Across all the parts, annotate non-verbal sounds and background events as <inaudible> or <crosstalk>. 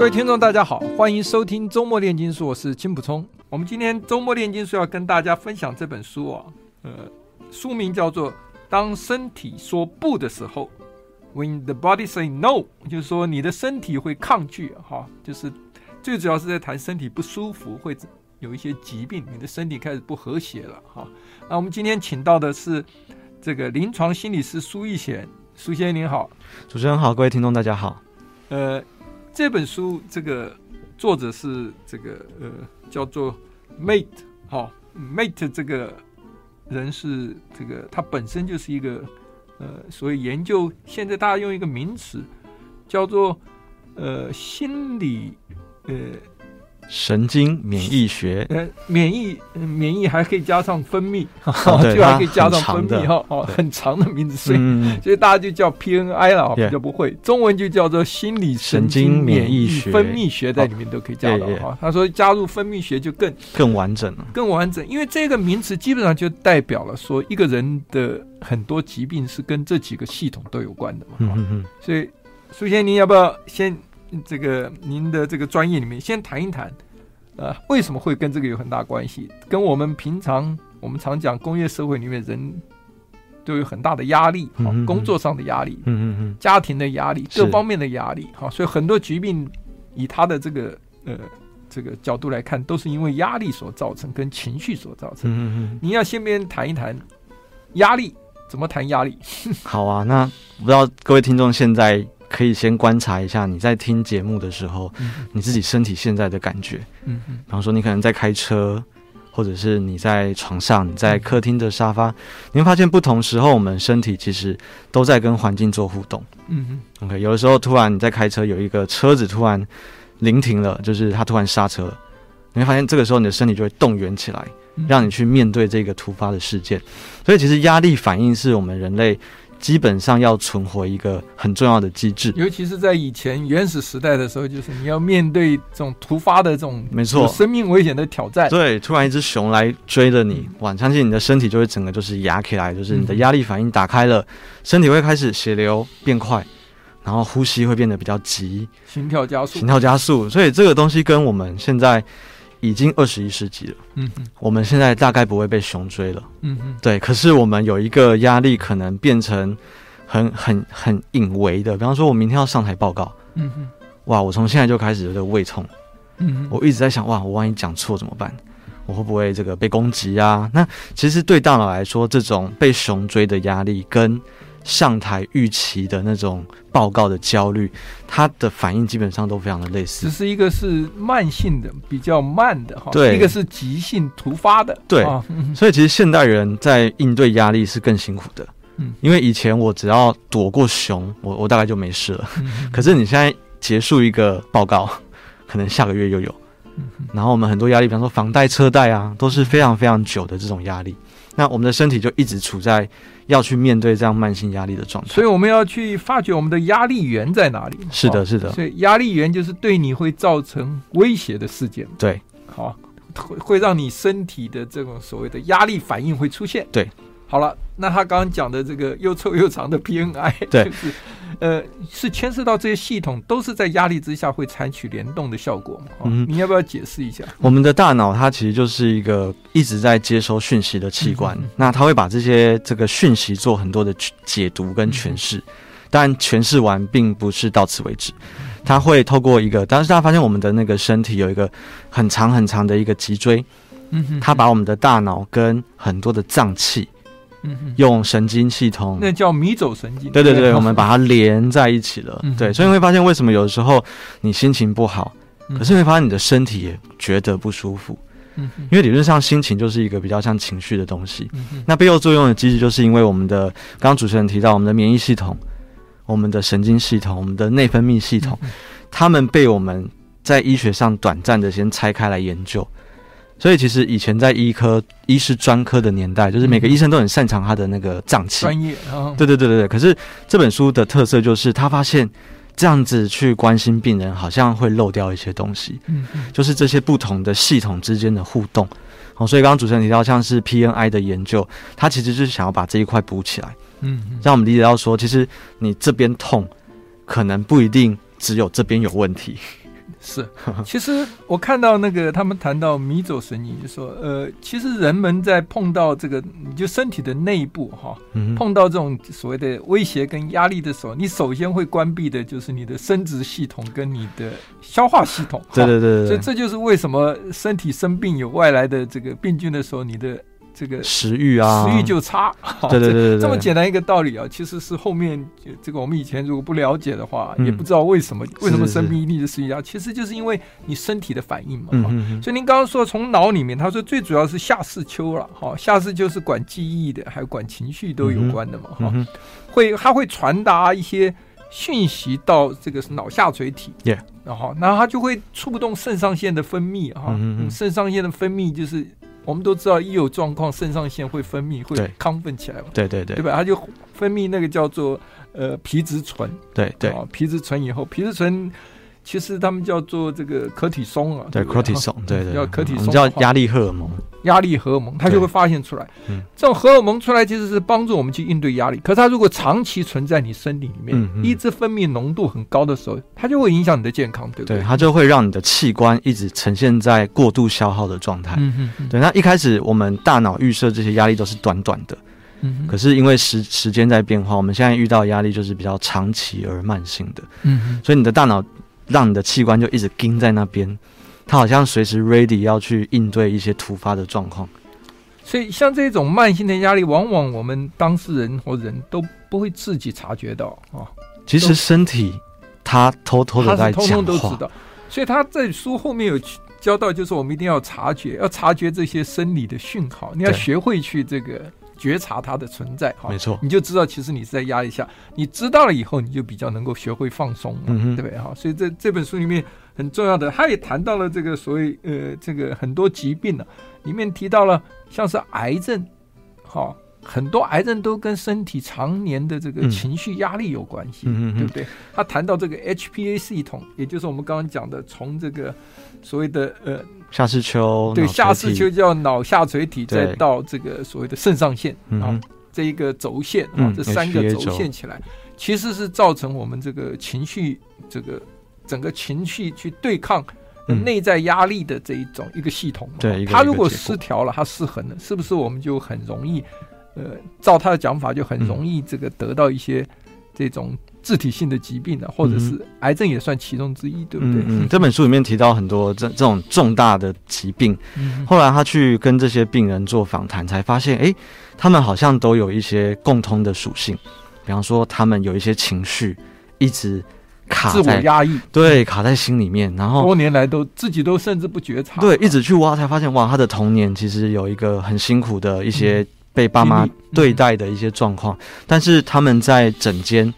各位听众，大家好，欢迎收听周末炼金术，我是金普聪。我们今天周末炼金术要跟大家分享这本书啊，呃，书名叫做《当身体说不的时候》，When the body say no，就是说你的身体会抗拒哈，就是最主要是在谈身体不舒服，会有一些疾病，你的身体开始不和谐了哈。那我们今天请到的是这个临床心理师苏奕贤，苏先生您好，主持人好，各位听众大家好，呃。这本书这个作者是这个呃叫做 Mate 哈 Mate 这个人是这个他本身就是一个呃所以研究，现在大家用一个名词叫做呃心理呃。神经免疫学，呃，免疫，免疫还可以加上分泌，<laughs> 哦、就还可以加上分泌哈，哦，很长的名字，所以、嗯、所以大家就叫 PNI 了，比较不会，中文就叫做心理神经免疫学分泌学，在里面都可以加到哈。他说加入分泌学就更更完整了，更完整，因为这个名词基本上就代表了说一个人的很多疾病是跟这几个系统都有关的嘛。嗯嗯，所以苏先您要不要先？这个您的这个专业里面，先谈一谈，呃，为什么会跟这个有很大关系？跟我们平常我们常讲工业社会里面人都有很大的压力，工作上的压力，嗯嗯嗯，家庭的压力，各方面的压力，哈，所以很多疾病以他的这个呃这个角度来看，都是因为压力所造成，跟情绪所造成。嗯嗯，你要先边谈一谈压力，怎么谈压力？<laughs> 好啊，那不知道各位听众现在。可以先观察一下你在听节目的时候，嗯、你自己身体现在的感觉。嗯嗯，比方说你可能在开车，或者是你在床上，你在客厅的沙发，你会发现不同时候我们身体其实都在跟环境做互动。嗯嗯，OK，有的时候突然你在开车，有一个车子突然临停了，就是它突然刹车了，你会发现这个时候你的身体就会动员起来，让你去面对这个突发的事件。所以其实压力反应是我们人类。基本上要存活一个很重要的机制，尤其是在以前原始时代的时候，就是你要面对这种突发的这种没错生命危险的挑战。对，突然一只熊来追着你，哇！相信你的身体就会整个就是压起来，就是你的压力反应打开了，身体会开始血流变快，然后呼吸会变得比较急，心跳加速，心跳加速。所以这个东西跟我们现在。已经二十一世纪了，嗯哼，我们现在大概不会被熊追了，嗯哼，对。可是我们有一个压力，可能变成很很很隐微的。比方说，我明天要上台报告，嗯哼，哇，我从现在就开始有点胃痛，嗯哼，我一直在想，哇，我万一讲错怎么办？我会不会这个被攻击啊？那其实对大脑来说，这种被熊追的压力跟上台预期的那种报告的焦虑，他的反应基本上都非常的类似。只是一个是慢性的，比较慢的哈，对，一个是急性突发的，对。所以其实现代人在应对压力是更辛苦的，嗯，因为以前我只要躲过熊，我我大概就没事了。嗯，可是你现在结束一个报告，可能下个月又有，嗯，然后我们很多压力，比方说房贷、车贷啊，都是非常非常久的这种压力。那我们的身体就一直处在要去面对这样慢性压力的状态，所以我们要去发掘我们的压力源在哪里。是的，是的。所以压力源就是对你会造成威胁的事件。对，好，会会让你身体的这种所谓的压力反应会出现。对。好了，那他刚刚讲的这个又臭又长的 PNI，对，就是呃，是牵涉到这些系统都是在压力之下会采取联动的效果嘛？嗯，你要不要解释一下？我们的大脑它其实就是一个一直在接收讯息的器官，嗯、那它会把这些这个讯息做很多的解读跟诠释，嗯、但诠释完并不是到此为止，它会透过一个，当时大家发现我们的那个身体有一个很长很长的一个脊椎，嗯，它把我们的大脑跟很多的脏器。嗯，用神经系统，那叫迷走神经。对对对，<laughs> 我们把它连在一起了。嗯、对，所以你会发现为什么有的时候你心情不好，嗯、可是你会发现你的身体也觉得不舒服。嗯，因为理论上心情就是一个比较像情绪的东西。嗯，那背后作用的机制就是因为我们的刚刚主持人提到我们的免疫系统、我们的神经系统、我们的内分泌系统，他们被我们在医学上短暂的先拆开来研究。所以其实以前在医科医师专科的年代，就是每个医生都很擅长他的那个脏器，专业啊。对对对对对。可是这本书的特色就是他发现这样子去关心病人，好像会漏掉一些东西。嗯嗯。就是这些不同的系统之间的互动。哦，所以刚刚主持人提到像是 PNI 的研究，他其实就是想要把这一块补起来。嗯嗯。让我们理解到说，其实你这边痛，可能不一定只有这边有问题。是，<laughs> 其实我看到那个他们谈到迷走神经，就说呃，其实人们在碰到这个，你就身体的内部哈，碰到这种所谓的威胁跟压力的时候，你首先会关闭的就是你的生殖系统跟你的消化系统。对对对，对，所以这就是为什么身体生病有外来的这个病菌的时候，你的。这个食欲啊，食欲就差。<laughs> 对对对，对，对，这么简单一个道理啊，其实是后面这个我们以前如果不了解的话，嗯、也不知道为什么为什么生病一定是食欲啊，其实就是因为你身体的反应嘛。嗯嗯嗯，所以您刚刚说从脑里面，他说最主要是下视丘了，哈，下视丘是管记忆的，还有管情绪都有关的嘛，哈、嗯，会它会传达一些讯息到这个脑下垂体，然后然后它就会触动肾上腺的分泌，哈，肾上腺的分泌就是。我们都知道，一有状况，肾上腺会分泌，会亢奋起来嘛？对对对，对吧？它就分泌那个叫做呃皮质醇。对对，皮质醇以后，皮质醇。其实他们叫做这个可体松啊，对，可体松，对对，叫可体松，叫压力荷尔蒙，压力荷尔蒙，它就会发现出来。嗯，这种荷尔蒙出来其实是帮助我们去应对压力。可是它如果长期存在你身体里面，一直分泌浓度很高的时候，它就会影响你的健康，对不对？对，它就会让你的器官一直呈现在过度消耗的状态。嗯嗯，对。那一开始我们大脑预设这些压力都是短短的，嗯，可是因为时时间在变化，我们现在遇到压力就是比较长期而慢性的。嗯，所以你的大脑。让你的器官就一直盯在那边，它好像随时 ready 要去应对一些突发的状况。所以像这种慢性的压力，往往我们当事人或人都不会自己察觉到啊。其实身体它偷偷的在讲话，通通都知道。所以他在书后面有教到，就是我们一定要察觉，要察觉这些生理的讯号，你要学会去这个。觉察它的存在，哈，没错，你就知道其实你是在压力下。你知道了以后，你就比较能够学会放松，嗯，对不对？哈，所以这这本书里面很重要的，他也谈到了这个所谓呃，这个很多疾病呢，里面提到了像是癌症，哈，很多癌症都跟身体常年的这个情绪压力有关系，嗯，对不对？他谈到这个 HPA 系统，也就是我们刚刚讲的，从这个所谓的呃。下视丘对，下视丘叫脑下垂体，再到这个所谓的肾上腺啊，这一个轴线啊、嗯，这三个轴。线起来、嗯，其实是造成我们这个情绪这个整个情绪去对抗内在压力的这一种一个系统。对，它如果失调了，它失衡了，是不是我们就很容易呃，照他的讲法，就很容易这个得到一些这种。自体性的疾病呢、啊，或者是癌症也算其中之一，嗯、对不对？嗯，这本书里面提到很多这这种重大的疾病，嗯，后来他去跟这些病人做访谈，才发现，哎，他们好像都有一些共通的属性，比方说，他们有一些情绪一直卡在自我压抑，对，卡在心里面，然后多年来都自己都甚至不觉察，对，一直去挖，才发现，哇，他的童年其实有一个很辛苦的一些被爸妈对待的一些状况，嗯、但是他们在诊间。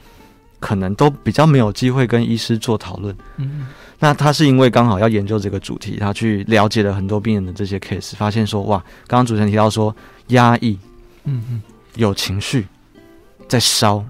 可能都比较没有机会跟医师做讨论。嗯，那他是因为刚好要研究这个主题，他去了解了很多病人的这些 case，发现说，哇，刚刚主持人提到说压抑，嗯嗯，有情绪在烧，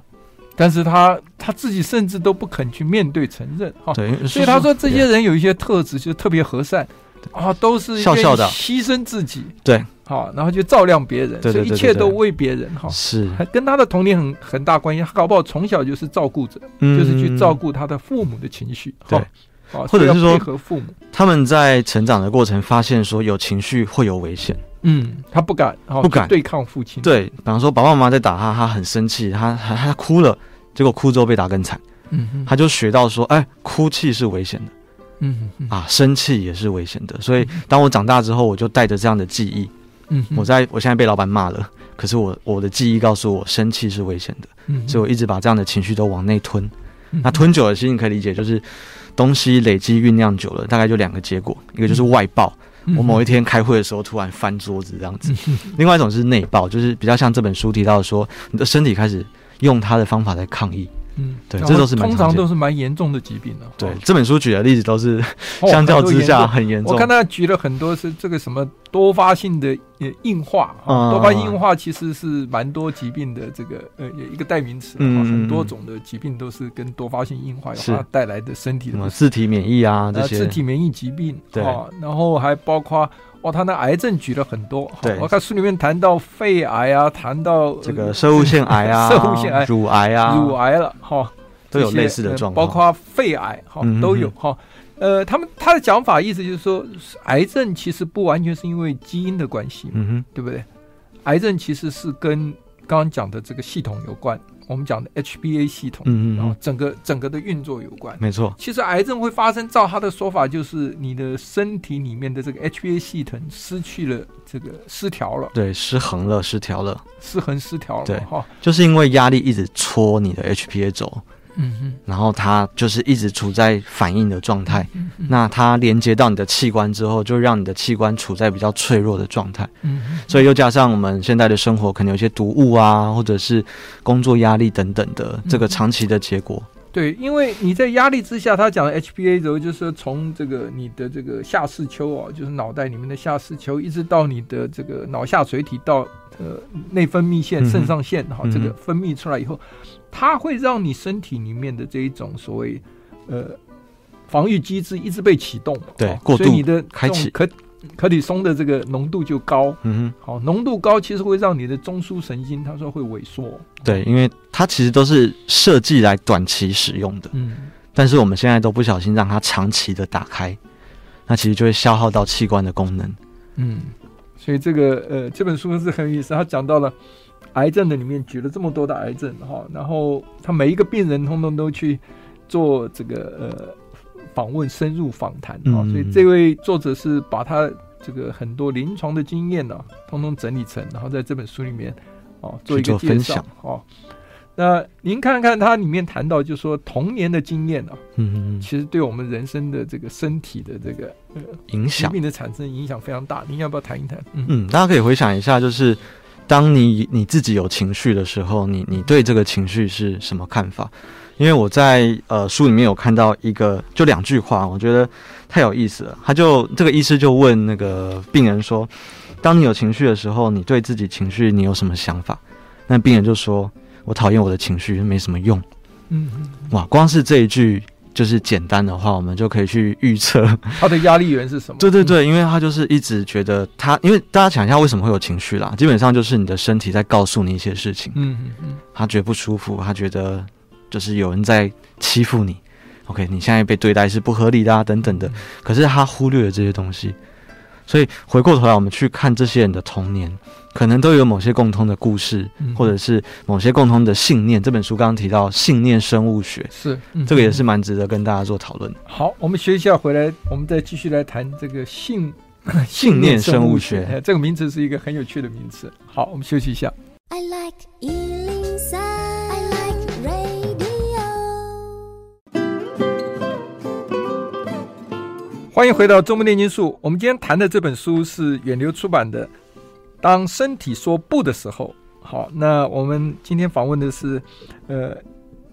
但是他他自己甚至都不肯去面对承认。哈，对，所以他说这些人有一些特质，就是特别和善。啊，都是笑笑的，牺牲自己，对，好，然后就照亮别人，对对对对对，所以一切都为别人，哈，是，跟他的童年很很大关系，他搞不好从小就是照顾者，就是去照顾他的父母的情绪，对，或者是说配合父母，他们在成长的过程发现说有情绪会有危险，嗯，他不敢，不敢对抗父亲，对，比方说爸爸妈妈在打他，他很生气，他他他哭了，结果哭之后被打更惨，嗯，他就学到说，哎，哭泣是危险的。嗯啊，生气也是危险的，所以当我长大之后，我就带着这样的记忆。嗯，我在我现在被老板骂了，可是我我的记忆告诉我，生气是危险的。嗯，所以我一直把这样的情绪都往内吞。那吞久了，其实你可以理解，就是东西累积酝酿久了，大概就两个结果，一个就是外爆，我某一天开会的时候突然翻桌子这样子；<laughs> 另外一种是内爆，就是比较像这本书提到的说，你的身体开始用它的方法在抗议。嗯，对，这都是通常都是蛮严重的疾病的。对，这本书举的例子都是 <laughs> 相较之下很严重。我看他举了很多是这个什么多发性的硬化，多发性硬化其实是蛮多疾病的这个呃一个代名词，很多种的疾病都是跟多发性硬化它带来的身体的什么自体免疫啊这些，自体免疫疾病，对，然后还包括。哦，他那癌症举了很多，对，我看书里面谈到肺癌啊，谈到这个生物腺癌啊，<laughs> 生物腺癌、乳癌啊，乳癌了，哈，都有类似的状况，包括肺癌，哈，都有哈。呃，他们他的讲法意思就是说，癌症其实不完全是因为基因的关系，嗯哼，对不对？癌症其实是跟刚刚讲的这个系统有关。我们讲的 HBA 系统，嗯嗯，然后整个整个的运作有关，没错。其实癌症会发生，照他的说法，就是你的身体里面的这个 HBA 系统失去了这个失调了，对，失衡了，失调了，失衡失调了，对，哈，就是因为压力一直戳你的 HBA 轴。嗯哼，然后它就是一直处在反应的状态，那它连接到你的器官之后，就让你的器官处在比较脆弱的状态。嗯哼，所以又加上我们现在的生活可能有些毒物啊，或者是工作压力等等的这个长期的结果。对，因为你在压力之下，他讲的 HPA 轴就是说从这个你的这个下视丘啊，就是脑袋里面的下视丘，一直到你的这个脑下垂体到呃内分泌腺、肾上腺哈，这个分泌出来以后。它会让你身体里面的这一种所谓呃防御机制一直被启动，对，过度所以你的开启。可可体松的这个浓度就高，嗯哼，好，浓度高其实会让你的中枢神经，他说会萎缩，对，因为它其实都是设计来短期使用的，嗯，但是我们现在都不小心让它长期的打开，那其实就会消耗到器官的功能，嗯，所以这个呃这本书是很有意思，他讲到了。癌症的里面举了这么多的癌症哈，然后他每一个病人通通都去做这个呃访问、深入访谈啊，所以这位作者是把他这个很多临床的经验呢、啊，通通整理成，然后在这本书里面哦做一个介绍哦。那您看看他里面谈到，就是说童年的经验啊，嗯嗯，其实对我们人生的这个身体的这个呃影响、疾病的产生影响非常大。您要不要谈一谈？嗯，嗯，大家可以回想一下，就是。当你你自己有情绪的时候，你你对这个情绪是什么看法？因为我在呃书里面有看到一个就两句话，我觉得太有意思了。他就这个医师就问那个病人说：“当你有情绪的时候，你对自己情绪你有什么想法？”那病人就说：“我讨厌我的情绪，没什么用。”嗯嗯，哇，光是这一句。就是简单的话，我们就可以去预测 <laughs> 他的压力源是什么？<laughs> 对对对，因为他就是一直觉得他，因为大家想一下为什么会有情绪啦？基本上就是你的身体在告诉你一些事情。嗯嗯嗯，他觉得不舒服，他觉得就是有人在欺负你。OK，你现在被对待是不合理的啊，等等的。可是他忽略了这些东西，所以回过头来，我们去看这些人的童年。可能都有某些共通的故事，嗯、或者是某些共通的信念。这本书刚刚提到信念生物学，是、嗯、这个也是蛮值得跟大家做讨论。好，我们学一下回来，我们再继续来谈这个信 <laughs> 信念生物学。哎，这个名词是一个很有趣的名词。好，我们休息一下。I like 103, I like radio。欢迎回到中文炼金术。我们今天谈的这本书是远流出版的。当身体说不的时候，好，那我们今天访问的是，呃，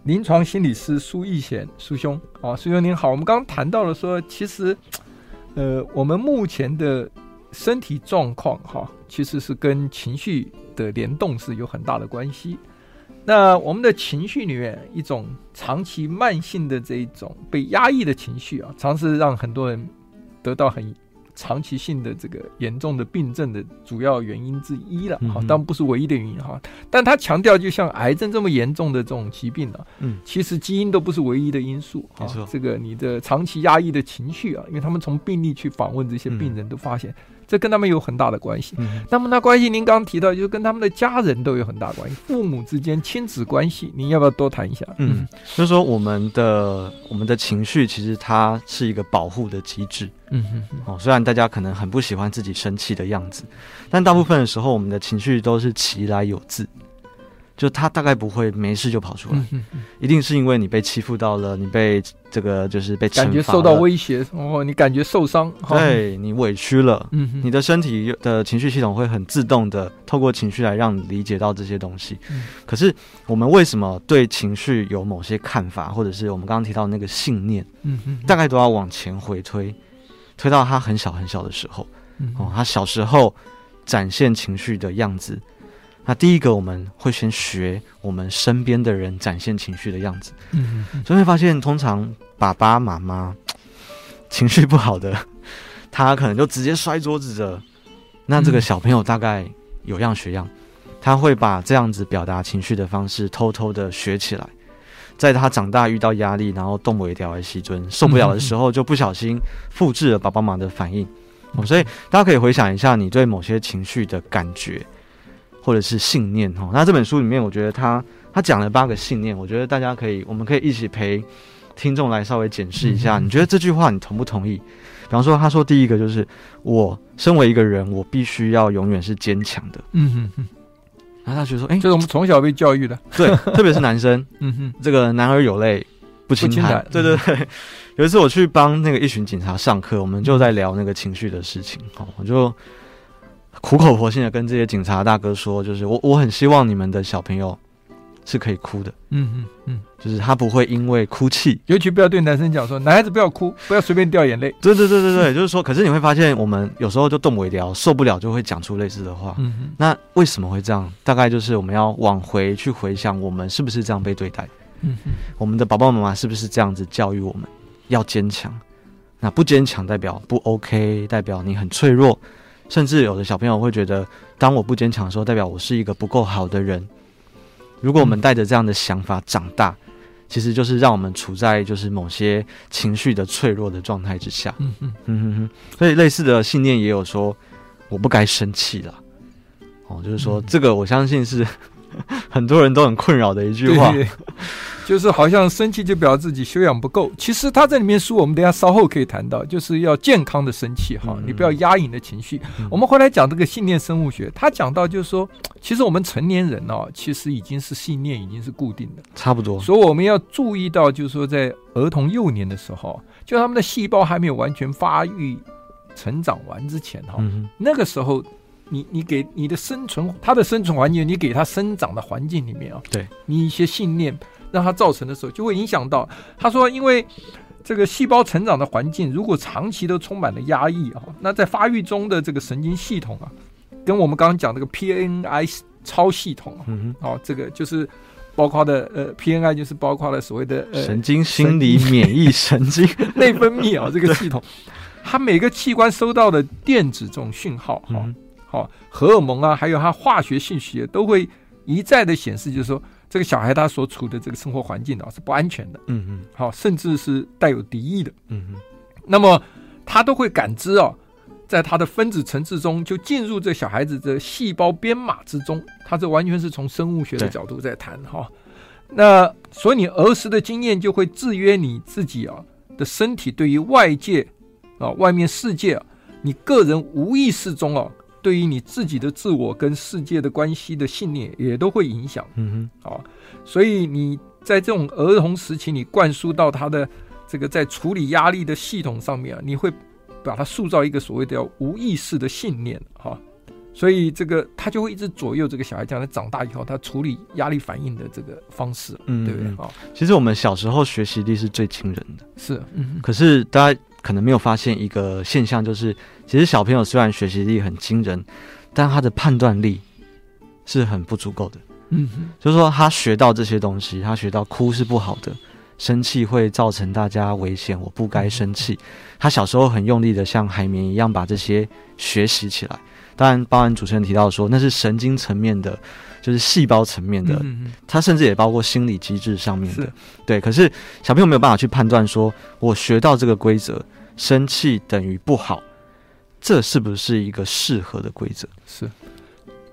临床心理师苏义贤苏兄，啊，苏兄您好。我们刚刚谈到了说，其实，呃，我们目前的身体状况，哈，其实是跟情绪的联动是有很大的关系。那我们的情绪里面，一种长期慢性的这一种被压抑的情绪啊，常是让很多人得到很。长期性的这个严重的病症的主要原因之一了，哈，当然不是唯一的原因哈。但他强调，就像癌症这么严重的这种疾病呢，嗯，其实基因都不是唯一的因素，啊。这个你的长期压抑的情绪啊，因为他们从病例去访问这些病人都发现。这跟他们有很大的关系。嗯，那么那关系，您刚刚提到，就是跟他们的家人都有很大关系，父母之间亲子关系，您要不要多谈一下？嗯，就是说我们的我们的情绪，其实它是一个保护的机制。嗯哼哼，哦，虽然大家可能很不喜欢自己生气的样子，但大部分的时候，我们的情绪都是其来有自。就他大概不会没事就跑出来，一定是因为你被欺负到了，你被这个就是被感觉受到威胁，哦，你感觉受伤，对你委屈了，你的身体的情绪系统会很自动的透过情绪来让你理解到这些东西。嗯、可是我们为什么对情绪有某些看法，或者是我们刚刚提到的那个信念，嗯嗯、大概都要往前回推，推到他很小很小的时候，嗯、哦，他小时候展现情绪的样子。那第一个，我们会先学我们身边的人展现情绪的样子，所以会发现，通常爸爸妈妈情绪不好的，他可能就直接摔桌子的。那这个小朋友大概有样学样，他会把这样子表达情绪的方式偷偷的学起来，在他长大遇到压力，然后动不了的时阵，受不了的时候，就不小心复制了爸爸妈妈的反应。所以大家可以回想一下，你对某些情绪的感觉。或者是信念哈，那这本书里面，我觉得他他讲了八个信念，我觉得大家可以，我们可以一起陪听众来稍微检视一下，你觉得这句话你同不同意？比方说，他说第一个就是我身为一个人，我必须要永远是坚强的。嗯哼哼。然后他觉得说，哎，这是我们从小被教育的，对，<laughs> 特别是男生，嗯哼，这个男儿有泪不轻弹。对对对。有一次我去帮那个一群警察上课，我们就在聊那个情绪的事情，哦，我就。苦口婆心的跟这些警察大哥说，就是我我很希望你们的小朋友是可以哭的，嗯嗯嗯，就是他不会因为哭泣，尤其不要对男生讲说，男孩子不要哭，不要随便掉眼泪。对对对对对，<laughs> 就是说，可是你会发现，我们有时候就动不了，受不了就会讲出类似的话。嗯哼，那为什么会这样？大概就是我们要往回去回想，我们是不是这样被对待？嗯哼，我们的爸爸妈妈是不是这样子教育我们？要坚强，那不坚强代表不 OK，代表你很脆弱。甚至有的小朋友会觉得，当我不坚强的时候，代表我是一个不够好的人。如果我们带着这样的想法长大，其实就是让我们处在就是某些情绪的脆弱的状态之下。嗯嗯嗯嗯，所以类似的信念也有说，我不该生气了。哦，就是说这个，我相信是 <laughs> 很多人都很困扰的一句话。就是好像生气就表示自己修养不够，其实他在里面说，我们等下稍后可以谈到，就是要健康的生气哈，你不要压抑你的情绪。嗯、我们回来讲这个信念生物学，他讲到就是说，其实我们成年人哦，其实已经是信念已经是固定的，差不多。所以我们要注意到，就是说在儿童幼年的时候，就他们的细胞还没有完全发育成长完之前哈，那个时候你你给你的生存，它的生存环境，你给它生长的环境里面啊，对你一些信念。让它造成的时候，就会影响到他说，因为这个细胞成长的环境如果长期都充满了压抑啊，那在发育中的这个神经系统啊，跟我们刚刚讲这个 PNI 超系统啊，嗯哼，哦，这个就是包括的呃 PNI 就是包括了所谓的、呃、神经心理免疫神经 <laughs> 内分泌啊这个系统，它每个器官收到的电子这种讯号，哈，好荷尔蒙啊，还有它化学信息都会一再的显示，就是说。这个小孩他所处的这个生活环境啊是不安全的，嗯嗯，好，甚至是带有敌意的，嗯嗯，那么他都会感知哦，在他的分子层次中就进入这小孩子的细胞编码之中，他这完全是从生物学的角度在谈哈。那所以你儿时的经验就会制约你自己啊的身体对于外界啊外面世界啊，你个人无意识中啊。对于你自己的自我跟世界的关系的信念也都会影响，嗯哼，啊，所以你在这种儿童时期，你灌输到他的这个在处理压力的系统上面啊，你会把他塑造一个所谓的叫无意识的信念，哈，所以这个他就会一直左右这个小孩，将来长大以后他处理压力反应的这个方式，嗯，对不对？啊，其实我们小时候学习力是最惊人的，是，嗯，可是大家。可能没有发现一个现象，就是其实小朋友虽然学习力很惊人，但他的判断力是很不足够的。嗯哼，就是说他学到这些东西，他学到哭是不好的，生气会造成大家危险，我不该生气。他小时候很用力的像海绵一样把这些学习起来。当然，包含主持人提到说，那是神经层面的。就是细胞层面的，它甚至也包括心理机制上面的，对。可是小朋友没有办法去判断，说我学到这个规则，生气等于不好，这是不是一个适合的规则？是，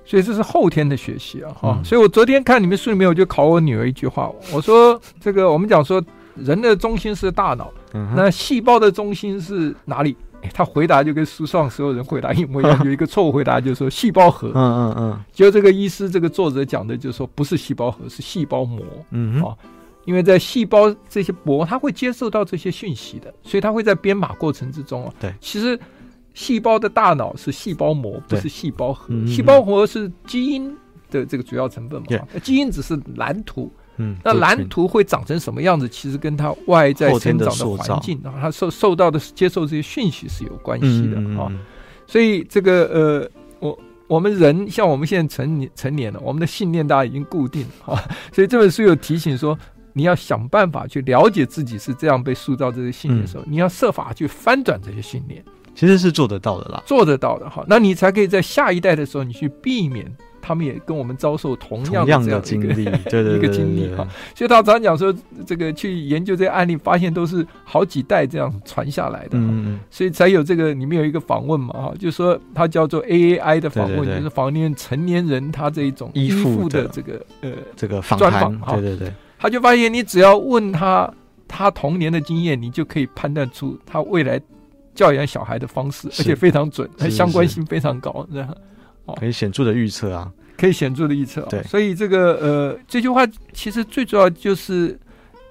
所以这是后天的学习啊，哈、嗯。所以我昨天看你们书里面，我就考我女儿一句话，我说这个我们讲说人的中心是大脑，嗯、那细胞的中心是哪里？哎，他回答就跟书上所有人回答一模一样，<laughs> 有一个错误回答，就是说细胞核。嗯嗯嗯，就这个医师这个作者讲的，就是说不是细胞核，是细胞膜。嗯啊，因为在细胞这些膜，它会接受到这些讯息的，所以它会在编码过程之中啊。对，其实细胞的大脑是细胞膜，不是细胞核。细胞核是基因的这个主要成分嘛，基因只是蓝图。嗯，那蓝图会长成什么样子？其实跟它外在生长的环境啊，它受受到的接受这些讯息是有关系的啊。所以这个呃，我我们人像我们现在成年成年了，我们的信念大家已经固定了啊。<laughs> 所以这本书有提醒说，你要想办法去了解自己是这样被塑造这些信念的时候，你要设法去翻转这些信念。其实是做得到的啦，做得到的哈。那你才可以在下一代的时候，你去避免。他们也跟我们遭受同样的这样的 <laughs> 经历，对对对，一个经历哈。所以他常讲说，这个去研究这个案例，发现都是好几代这样传下来的。嗯，所以才有这个里面有一个访问嘛哈，就说他叫做 AAI 的访问，就是访问成年人他这一种依附的这个呃这个专访哈。对对对，他就发现你只要问他他童年的经验，你就可以判断出他未来教养小孩的方式，而且非常准，相关性非常高，这样。可以显著的预测啊，可以显著的预测。对，所以这个呃，这句话其实最主要就是，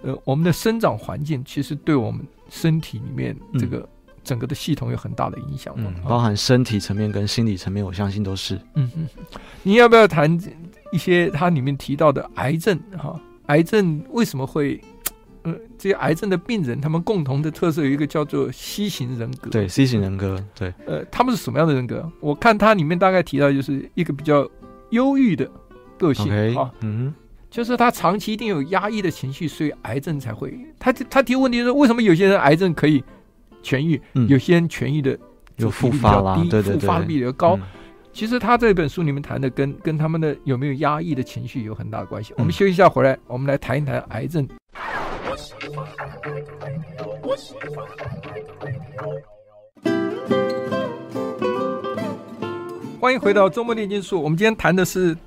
呃，我们的生长环境其实对我们身体里面这个整个的系统有很大的影响。嗯，包含身体层面跟心理层面，我相信都是。嗯嗯，你要不要谈一些它里面提到的癌症？哈，癌症为什么会？呃，这些癌症的病人，他们共同的特色有一个叫做 C 型人格。对，C 型人格，对。呃，他们是什么样的人格？我看它里面大概提到，就是一个比较忧郁的个性啊。嗯，就是他长期一定有压抑的情绪，所以癌症才会。他他提问题是，为什么有些人癌症可以痊愈，嗯、有些人痊愈的就复发啦，对对对，复发的比较高。嗯、其实他这本书里面谈的跟跟他们的有没有压抑的情绪有很大的关系。嗯、我们休息一下，回来我们来谈一谈癌症。欢迎回到周末炼金术。我们今天谈的是，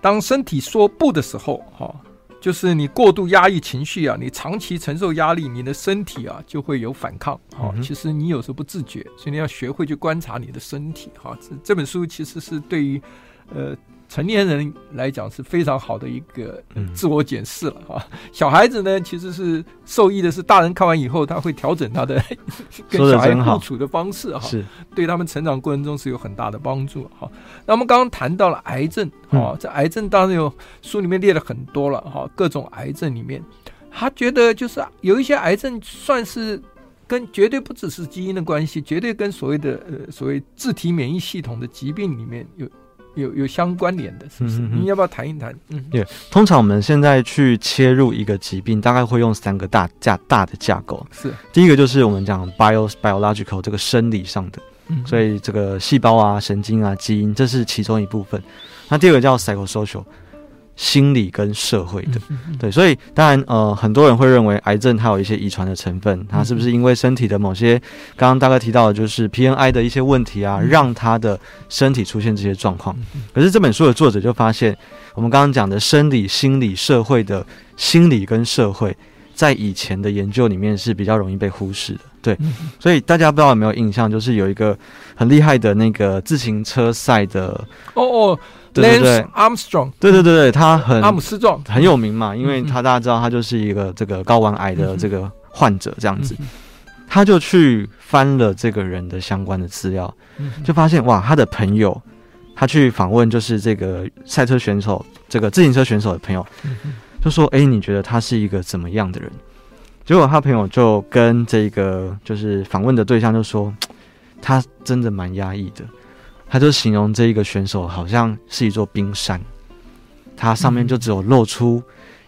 当身体说不的时候，哈，就是你过度压抑情绪啊，你长期承受压力，你的身体啊就会有反抗。哈，其实你有时候不自觉，所以你要学会去观察你的身体。哈，这这本书其实是对于，呃。成年人来讲是非常好的一个自我检视了哈，嗯、小孩子呢其实是受益的是大人看完以后他会调整他的 <laughs> 跟小孩相处的方式哈，是。对他们成长过程中是有很大的帮助哈。那我们刚刚谈到了癌症哈，这癌症当然有书里面列了很多了哈，各种癌症里面，他觉得就是有一些癌症算是跟绝对不只是基因的关系，绝对跟所谓的呃所谓自体免疫系统的疾病里面有。有有相关联的，是不是？嗯、你要不要谈一谈？嗯，对。通常我们现在去切入一个疾病，大概会用三个大架大的架构。是，第一个就是我们讲 bio biological 这个生理上的，嗯、所以这个细胞啊、神经啊、基因，这是其中一部分。那第二个叫 psychosocial。心理跟社会的，对，所以当然，呃，很多人会认为癌症它有一些遗传的成分，它是不是因为身体的某些，刚刚大概提到的，就是 PNI 的一些问题啊，让他的身体出现这些状况。可是这本书的作者就发现，我们刚刚讲的生理、心理、社会的心理跟社会，在以前的研究里面是比较容易被忽视的，对，所以大家不知道有没有印象，就是有一个很厉害的那个自行车赛的，哦哦。对对对，Armstrong，对对对对，他很阿姆斯壮。很有名嘛，因为他大家知道他就是一个这个睾丸癌的这个患者这样子，他就去翻了这个人的相关的资料，就发现哇，他的朋友，他去访问就是这个赛车选手，这个自行车选手的朋友，就说，哎，你觉得他是一个怎么样的人？结果他朋友就跟这个就是访问的对象就说，他真的蛮压抑的。他就形容这一个选手好像是一座冰山，它上面就只有露出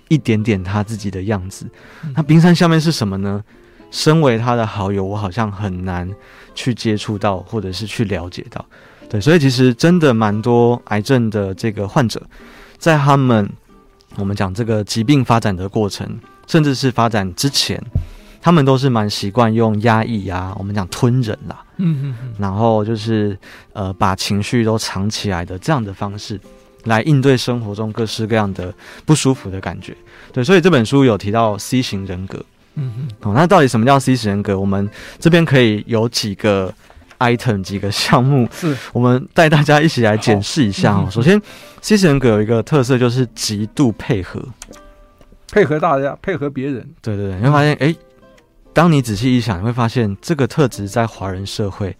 一点点他自己的样子。那冰山下面是什么呢？身为他的好友，我好像很难去接触到，或者是去了解到。对，所以其实真的蛮多癌症的这个患者，在他们我们讲这个疾病发展的过程，甚至是发展之前。他们都是蛮习惯用压抑啊，我们讲吞忍啦，嗯嗯嗯，然后就是呃把情绪都藏起来的这样的方式，来应对生活中各式各样的不舒服的感觉。对，所以这本书有提到 C 型人格，嗯嗯。哦，那到底什么叫 C 型人格？我们这边可以有几个 item 几个项目，是我们带大家一起来检视一下哦。嗯、首先，C 型人格有一个特色就是极度配合，配合大家，配合别人。对对对，你会发现，哎、欸，当你仔细一想，你会发现这个特质在华人社会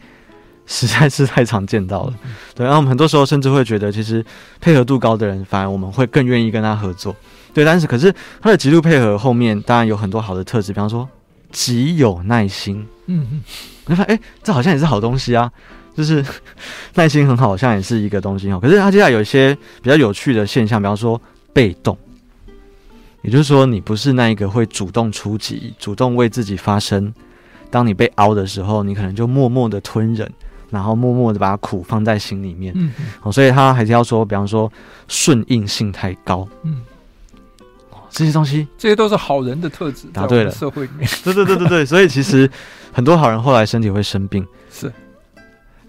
实在是太常见到了。嗯、对，然后我们很多时候甚至会觉得，其实配合度高的人，反而我们会更愿意跟他合作。对，但是可是他的极度配合后面，当然有很多好的特质，比方说极有耐心。嗯嗯。你发现，哎，这好像也是好东西啊，就是 <laughs> 耐心很好，好像也是一个东西哦。可是他接下来有一些比较有趣的现象，比方说被动，也就是说你不是那一个会主动出击、主动为自己发声。当你被凹的时候，你可能就默默的吞忍，然后默默的把苦放在心里面。嗯，哦，所以他还是要说，比方说顺应性太高。嗯。这些东西，这些都是好人的特质。答对了，社会里面，<laughs> 对对对对对，所以其实很多好人后来身体会生病，是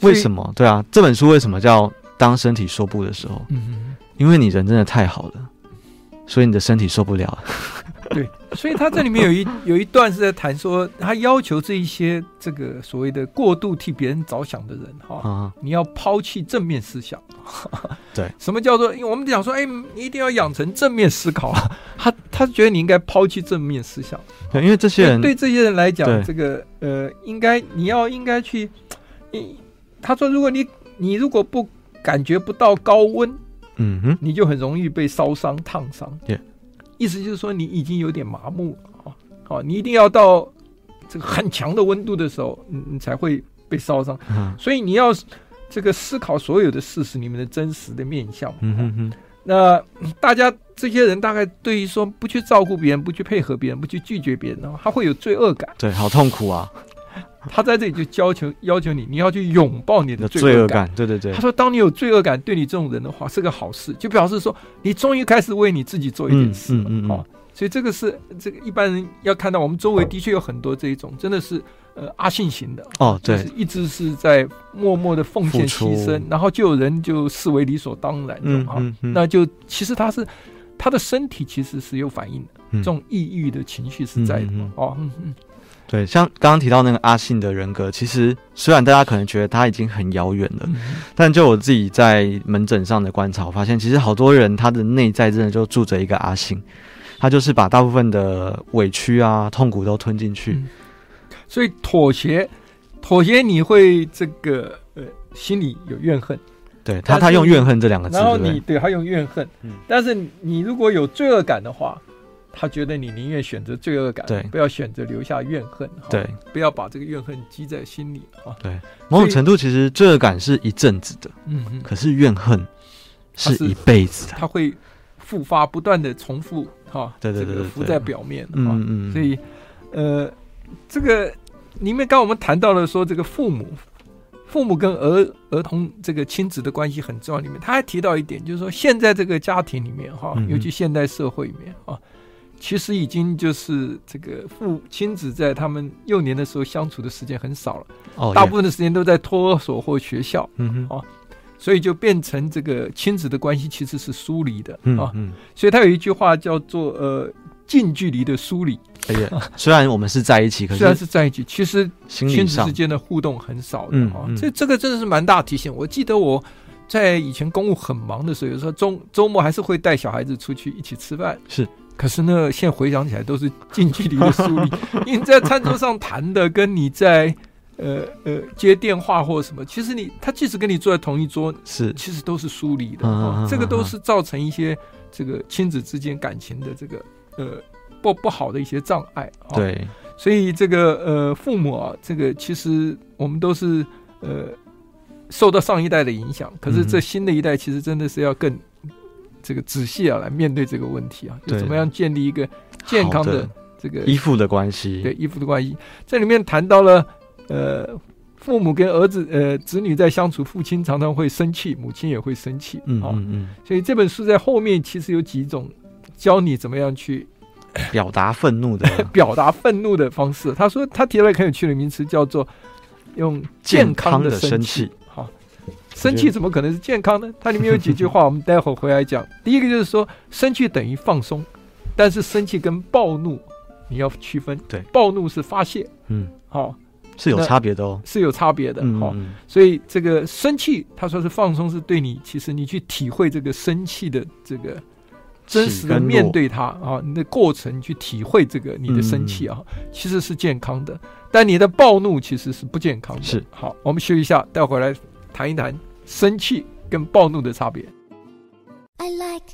为什么？对啊，这本书为什么叫当身体说不的时候？嗯嗯，因为你人真的太好了，所以你的身体受不了。<laughs> 对，所以他这里面有一有一段是在谈说，他要求这一些这个所谓的过度替别人着想的人哈，嗯、你要抛弃正面思想。<laughs> 对，什么叫做？因为我们讲说，哎，你一定要养成正面思考。<laughs> 他他觉得你应该抛弃正面思想。对，因为这些人对这些人来讲，这个呃，应该你要应该去。你他说，如果你你如果不感觉不到高温，嗯哼，你就很容易被烧伤、烫伤。对。意思就是说，你已经有点麻木了啊！好，你一定要到这个很强的温度的时候，你你才会被烧伤。嗯、所以你要这个思考所有的事实里面的真实的面相。嗯哼哼。那大家这些人大概对于说不去照顾别人、不去配合别人、不去拒绝别人，他会有罪恶感。对，好痛苦啊！他在这里就要求要求你，你要去拥抱你的罪恶感。感对对对，他说，当你有罪恶感，对你这种人的话是个好事，就表示说你终于开始为你自己做一点事了。嗯嗯，嗯，嗯所以这个是这个一般人要看到，我们周围的确有很多这一种，真的是呃阿信型的哦，对，一直是在默默的奉献牺牲，然后就有人就视为理所当然，那就其实他是他的身体其实是有反应的，嗯、这种抑郁的情绪是在的、哦，嗯嗯。对，像刚刚提到那个阿信的人格，其实虽然大家可能觉得他已经很遥远了，嗯、但就我自己在门诊上的观察，我发现其实好多人他的内在真的就住着一个阿信，他就是把大部分的委屈啊、痛苦都吞进去，嗯、所以妥协，妥协你会这个呃心里有怨恨，对他他用怨恨这两个字，然后你对他用怨恨，嗯、但是你如果有罪恶感的话。他觉得你宁愿选择罪恶感，对，不要选择留下怨恨，对，不要把这个怨恨积在心里啊。对，某种程度其实罪恶感是一阵子的，嗯哼，可是怨恨是一辈子的，它会复发，不断的重复，哈，对对对，浮在表面，嗯嗯，所以，呃，这个里面刚刚我们谈到了说，这个父母，父母跟儿儿童这个亲子的关系很重要。里面他还提到一点，就是说现在这个家庭里面，哈，尤其现代社会里面，啊。其实已经就是这个父亲子在他们幼年的时候相处的时间很少了，哦，大部分的时间都在托儿所或学校，嗯哼，啊，所以就变成这个亲子的关系其实是疏离的，嗯、啊，所以他有一句话叫做呃近距离的疏离。哎呀，虽然我们是在一起，可是虽然是在一起，其实亲子之间的互动很少的啊。这这个真的是蛮大提醒。我记得我在以前公务很忙的时候，有时候周周末还是会带小孩子出去一起吃饭，是。可是呢，现在回想起来都是近距离的疏离，<laughs> 因为在餐桌上谈的，跟你在呃呃接电话或什么，其实你他即使跟你坐在同一桌，是其实都是疏离的，哦，这个都是造成一些这个亲子之间感情的这个呃不不好的一些障碍。哦，对，所以这个呃父母啊，这个其实我们都是呃受到上一代的影响，可是这新的一代其实真的是要更。这个仔细啊，来面对这个问题啊，就怎么样建立一个健康的这个依附的关系？对，依附的关系。这里面谈到了，呃，父母跟儿子、呃，子女在相处，父亲常常会生气，母亲也会生气。嗯嗯嗯。所以这本书在后面其实有几种教你怎么样去表达愤怒的 <laughs> 表达愤怒的方式。他说他提了一个很有趣的名词，叫做用健康的生气。生气怎么可能是健康呢？它里面有几句话，我们待会儿回来讲。第一个就是说，生气等于放松，但是生气跟暴怒你要区分。对，暴怒是发泄，嗯，好，是有差别的哦，是有差别的，好、嗯，所以这个生气，他说是放松，是对你，其实你去体会这个生气的这个真实的面对它啊，你的过程去体会这个你的生气啊，嗯、其实是健康的，但你的暴怒其实是不健康的。是，好，我们休息一下，待会儿来谈一谈生气跟暴怒的差别。I like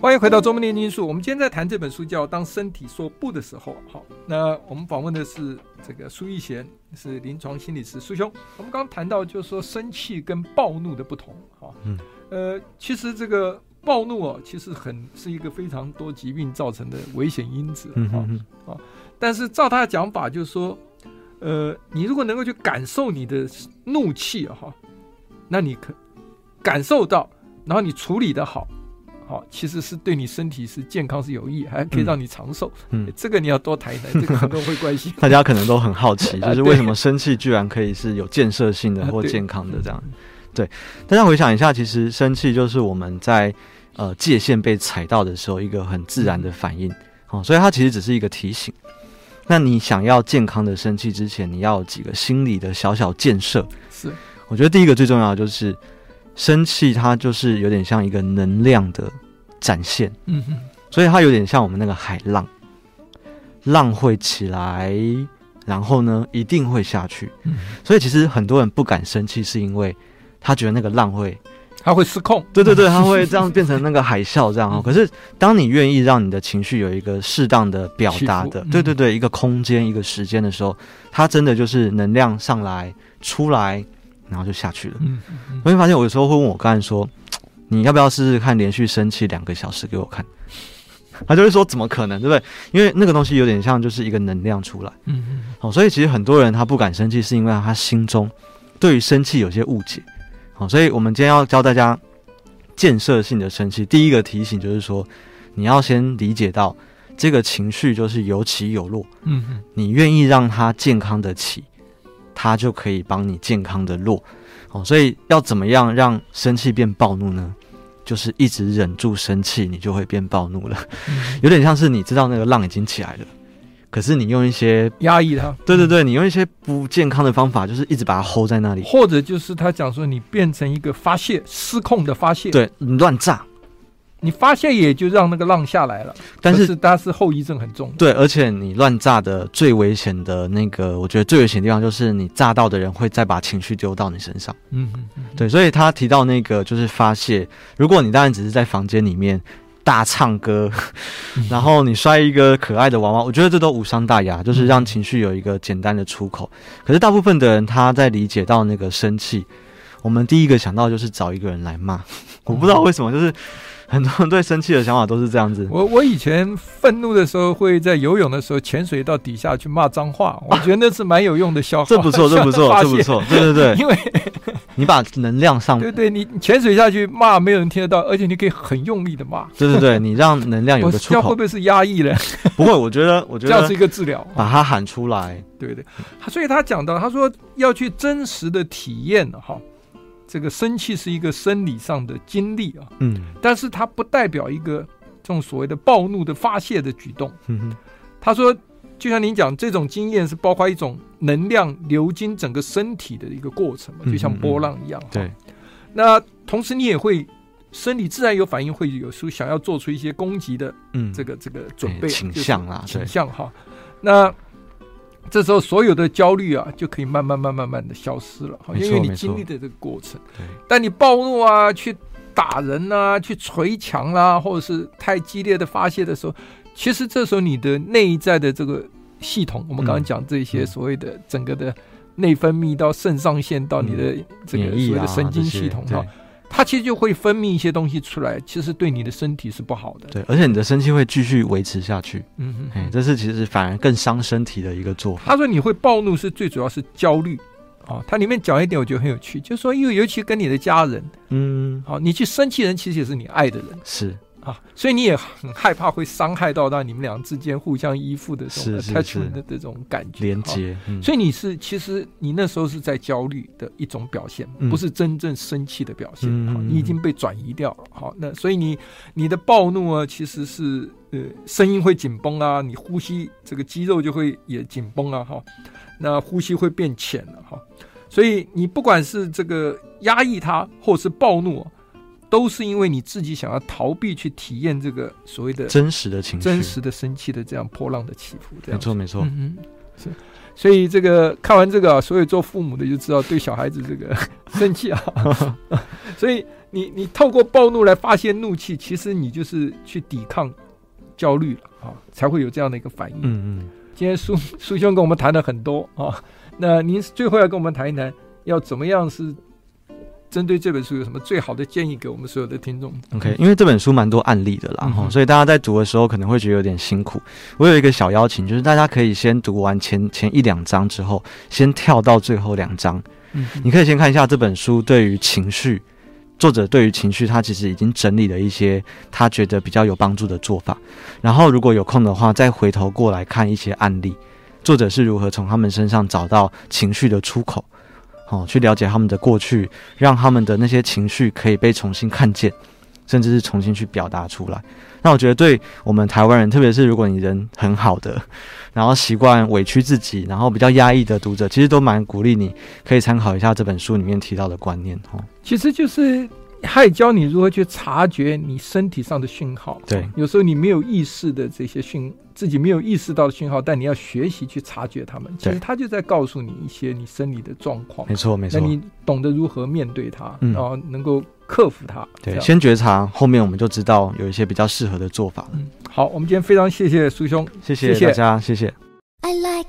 欢迎回到《周末炼金术》。我们今天在谈这本书，叫《当身体说不的时候》。好，那我们访问的是这个苏奕贤，是临床心理师苏兄。我们刚刚谈到，就是说生气跟暴怒的不同。哈，嗯，呃，其实这个暴怒哦，其实很是一个非常多疾病造成的危险因子。嗯嗯啊，但是照他的讲法，就是说，呃，你如果能够去感受你的怒气哈，那你可感受到，然后你处理得好。好，其实是对你身体是健康是有益，还可以让你长寿。嗯，这个你要多谈一谈，<laughs> 这个很多人会关心。大家可能都很好奇，<laughs> 就是为什么生气居然可以是有建设性的或健康的这样？对，大家回想一下，其实生气就是我们在呃界限被踩到的时候一个很自然的反应。哦，所以它其实只是一个提醒。那你想要健康的生气之前，你要有几个心理的小小建设。是，我觉得第一个最重要的就是。生气，它就是有点像一个能量的展现，嗯哼，所以它有点像我们那个海浪，浪会起来，然后呢，一定会下去，嗯，所以其实很多人不敢生气，是因为他觉得那个浪会，他会失控，对对对，他会这样变成那个海啸这样哦。<laughs> 可是当你愿意让你的情绪有一个适当的表达的，对对对，一个空间一个时间的时候，它真的就是能量上来出来。然后就下去了。嗯，我会发现，我有时候会问我刚才说，你要不要试试看连续生气两个小时给我看？<laughs> 他就会说怎么可能，对不对？因为那个东西有点像就是一个能量出来。嗯嗯。好，所以其实很多人他不敢生气，是因为他心中对于生气有些误解。好，所以我们今天要教大家建设性的生气。第一个提醒就是说，你要先理解到这个情绪就是有起有落。嗯嗯。你愿意让它健康的起。它就可以帮你健康的落，哦，所以要怎么样让生气变暴怒呢？就是一直忍住生气，你就会变暴怒了。嗯、有点像是你知道那个浪已经起来了，可是你用一些压抑它，对对对，你用一些不健康的方法，就是一直把它 hold 在那里，或者就是他讲说你变成一个发泄失控的发泄，对，你乱炸。你发泄也就让那个浪下来了，但是它是后遗症很重。对，而且你乱炸的最危险的那个，我觉得最危险的地方就是你炸到的人会再把情绪丢到你身上。嗯嗯嗯，对，所以他提到那个就是发泄，如果你当然只是在房间里面大唱歌，然后你摔一个可爱的娃娃，我觉得这都无伤大雅，就是让情绪有一个简单的出口。可是大部分的人他在理解到那个生气，我们第一个想到就是找一个人来骂，我不知道为什么就是。很多人对生气的想法都是这样子。我我以前愤怒的时候，会在游泳的时候潜水到底下去骂脏话，<laughs> 我觉得那是蛮有用的消耗。这不错，<laughs> 这不错，这不错。对对对，<laughs> 因为你把能量上，对对，你潜水下去骂，没有人听得到，而且你可以很用力的骂。对对对，你让能量有个出口。会不会是压抑了？不会，我觉得，我觉得这样是一个治疗，把它喊出来。对对，所以他讲到，他说要去真实的体验哈。这个生气是一个生理上的经历啊，嗯，但是它不代表一个这种所谓的暴怒的发泄的举动。嗯哼，他说，就像您讲，这种经验是包括一种能量流经整个身体的一个过程嘛，就像波浪一样。对，那同时你也会生理自然有反应，会有时候想要做出一些攻击的，嗯，这个这个准备倾向啊，倾向哈，那。这时候，所有的焦虑啊，就可以慢慢、慢、慢慢的消失了，因为你经历的这个过程。但你暴怒啊，去打人啊，去捶墙啊，或者是太激烈的发泄的时候，其实这时候你的内在的这个系统，我们刚刚讲这些所谓的整个的内分泌到肾上腺到你的这个所谓的神经系统哈。它其实就会分泌一些东西出来，其实对你的身体是不好的。对，而且你的生气会继续维持下去。嗯嗯，哎，这是其实反而更伤身体的一个做法。他说你会暴怒是最主要是焦虑哦，它里面讲一点我觉得很有趣，就是说，因为尤其跟你的家人，嗯，好，你去生气人其实也是你爱的人。是，啊，所以你也很害怕会伤害到那你们俩之间互相依附的这种 attachment 的这种感觉连接。所以你是其实你那时候是在焦虑的一种表现，不是真正生气的表现。你已经被转移掉了。好，那所以你你的暴怒啊，其实是呃声音会紧绷啊，你呼吸这个肌肉就会也紧绷啊，哈，那呼吸会变浅了哈。所以你不管是这个压抑它，或是暴怒。都是因为你自己想要逃避去体验这个所谓的真实的情绪、真实的生气的这样波浪的起伏。没错，没错。嗯，是。所以这个看完这个啊，所有做父母的就知道，对小孩子这个 <laughs> 生气啊，<laughs> 所以你你透过暴怒来发泄怒气，其实你就是去抵抗焦虑了啊，才会有这样的一个反应。嗯嗯。今天苏苏兄跟我们谈了很多啊，那您最后要跟我们谈一谈，要怎么样是？针对这本书有什么最好的建议给我们所有的听众？OK，因为这本书蛮多案例的啦，所以大家在读的时候可能会觉得有点辛苦。我有一个小邀请，就是大家可以先读完前前一两章之后，先跳到最后两章。嗯，你可以先看一下这本书对于情绪，作者对于情绪，他其实已经整理了一些他觉得比较有帮助的做法。然后如果有空的话，再回头过来看一些案例，作者是如何从他们身上找到情绪的出口。哦，去了解他们的过去，让他们的那些情绪可以被重新看见，甚至是重新去表达出来。那我觉得，对我们台湾人，特别是如果你人很好的，然后习惯委屈自己，然后比较压抑的读者，其实都蛮鼓励你，可以参考一下这本书里面提到的观念。哦，其实就是。他也教你如何去察觉你身体上的讯号。对，有时候你没有意识的这些讯，自己没有意识到的讯号，但你要学习去察觉他们。其实他就在告诉你一些你生理的状况。没错，没错。那你懂得如何面对它，然后能够克服它。对，先觉察，后面我们就知道有一些比较适合的做法。嗯，好，我们今天非常谢谢苏兄，谢谢大家，谢谢。I like